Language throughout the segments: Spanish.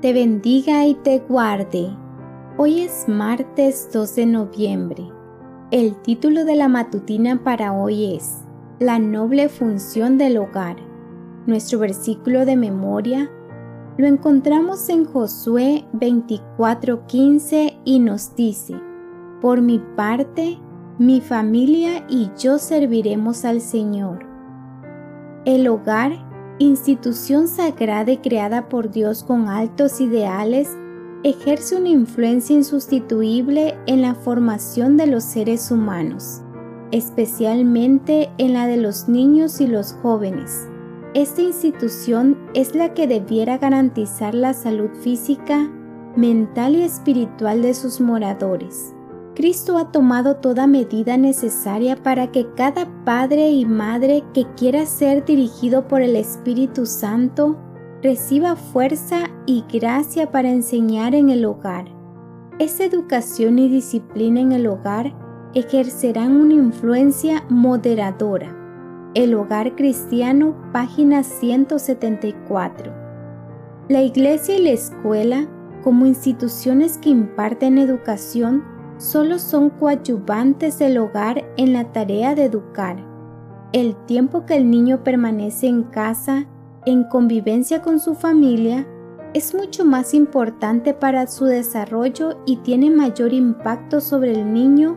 te bendiga y te guarde. Hoy es martes 2 de noviembre. El título de la matutina para hoy es La noble función del hogar. Nuestro versículo de memoria lo encontramos en Josué 24:15 y nos dice, Por mi parte, mi familia y yo serviremos al Señor. El hogar, institución sagrada y creada por Dios con altos ideales, ejerce una influencia insustituible en la formación de los seres humanos, especialmente en la de los niños y los jóvenes. Esta institución es la que debiera garantizar la salud física, mental y espiritual de sus moradores. Cristo ha tomado toda medida necesaria para que cada padre y madre que quiera ser dirigido por el Espíritu Santo reciba fuerza y gracia para enseñar en el hogar. Esa educación y disciplina en el hogar ejercerán una influencia moderadora. El Hogar Cristiano, página 174. La iglesia y la escuela, como instituciones que imparten educación, solo son coadyuvantes del hogar en la tarea de educar. El tiempo que el niño permanece en casa, en convivencia con su familia, es mucho más importante para su desarrollo y tiene mayor impacto sobre el niño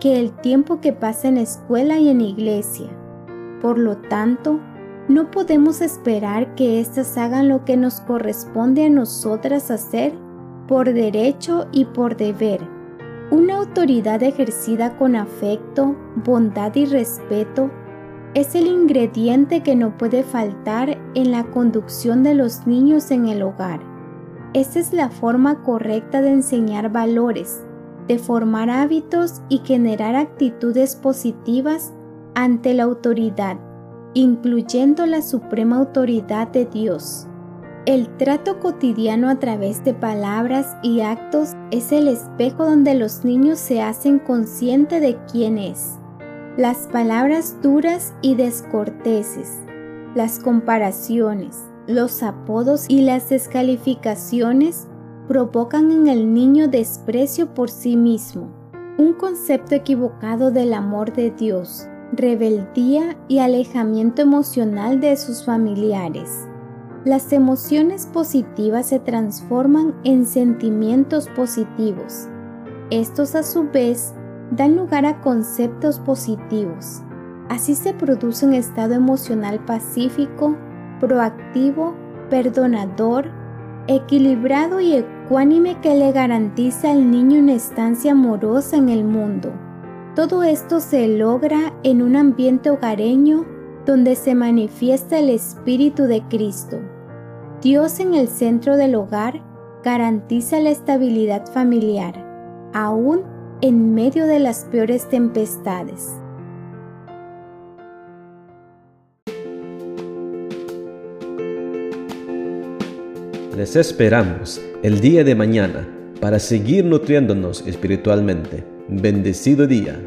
que el tiempo que pasa en escuela y en iglesia. Por lo tanto, no podemos esperar que éstas hagan lo que nos corresponde a nosotras hacer por derecho y por deber una autoridad ejercida con afecto, bondad y respeto es el ingrediente que no puede faltar en la conducción de los niños en el hogar. Esta es la forma correcta de enseñar valores, de formar hábitos y generar actitudes positivas ante la autoridad, incluyendo la suprema autoridad de Dios. El trato cotidiano a través de palabras y actos es el espejo donde los niños se hacen consciente de quién es. Las palabras duras y descorteses, las comparaciones, los apodos y las descalificaciones provocan en el niño desprecio por sí mismo, un concepto equivocado del amor de Dios, rebeldía y alejamiento emocional de sus familiares. Las emociones positivas se transforman en sentimientos positivos. Estos a su vez dan lugar a conceptos positivos. Así se produce un estado emocional pacífico, proactivo, perdonador, equilibrado y ecuánime que le garantiza al niño una estancia amorosa en el mundo. Todo esto se logra en un ambiente hogareño donde se manifiesta el Espíritu de Cristo. Dios en el centro del hogar garantiza la estabilidad familiar, aún en medio de las peores tempestades. Les esperamos el día de mañana para seguir nutriéndonos espiritualmente. Bendecido día.